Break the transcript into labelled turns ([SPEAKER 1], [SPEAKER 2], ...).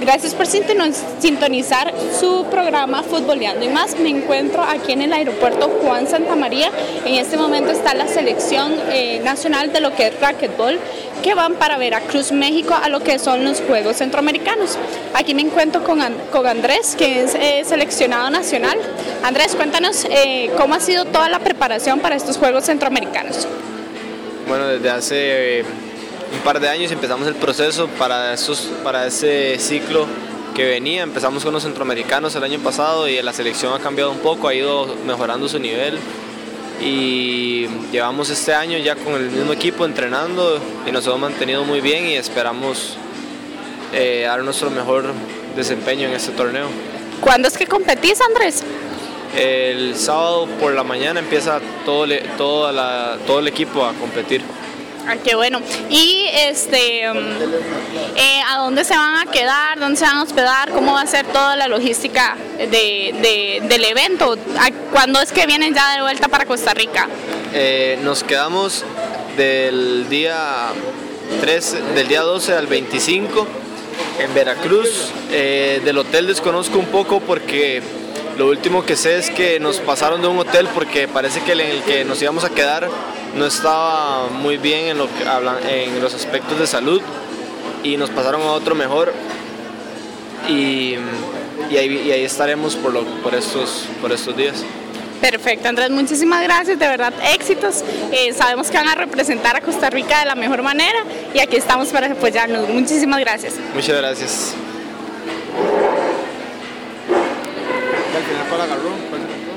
[SPEAKER 1] Gracias por sintonizar su programa Futboleando y más. Me encuentro aquí en el aeropuerto Juan Santa María. En este momento está la selección eh, nacional de lo que es racquetball que van para Veracruz, México, a lo que son los Juegos Centroamericanos. Aquí me encuentro con, Andrés, que es eh, seleccionado nacional. Andrés, cuéntanos eh, cómo ha sido toda la preparación para estos Juegos Centroamericanos.
[SPEAKER 2] Bueno, desde hace un par de años empezamos el proceso para, esos, para ese ciclo que venía. Empezamos con los centroamericanos el año pasado y la selección ha cambiado un poco, ha ido mejorando su nivel y llevamos este año ya con el mismo equipo entrenando y nos hemos mantenido muy bien y esperamos eh, dar nuestro mejor desempeño en este torneo.
[SPEAKER 1] ¿Cuándo es que competís, Andrés?
[SPEAKER 2] El sábado por la mañana empieza todo, todo, todo el equipo a competir.
[SPEAKER 1] Ah, qué bueno. Y este, um, eh, ¿a dónde se van a quedar? ¿Dónde se van a hospedar? ¿Cómo va a ser toda la logística de, del evento? ¿Cuándo es que vienen ya de vuelta para Costa Rica?
[SPEAKER 2] Eh, nos quedamos del día 3, del día 12 al 25 en Veracruz. Eh, del hotel desconozco un poco porque lo último que sé es que nos pasaron de un hotel porque parece que en el que nos íbamos a quedar no estaba muy bien en, lo que hablan, en los aspectos de salud y nos pasaron a otro mejor y, ahí, estaremos por, por, estos, por estos días.
[SPEAKER 1] Perfecto, Andrés, muchísimas gracias, de verdad, éxitos. Eh, sabemos que van a representar a Costa Rica de la mejor manera y aquí estamos para apoyarnos. Muchísimas gracias.
[SPEAKER 2] Muchas gracias. Para agarró. Hello.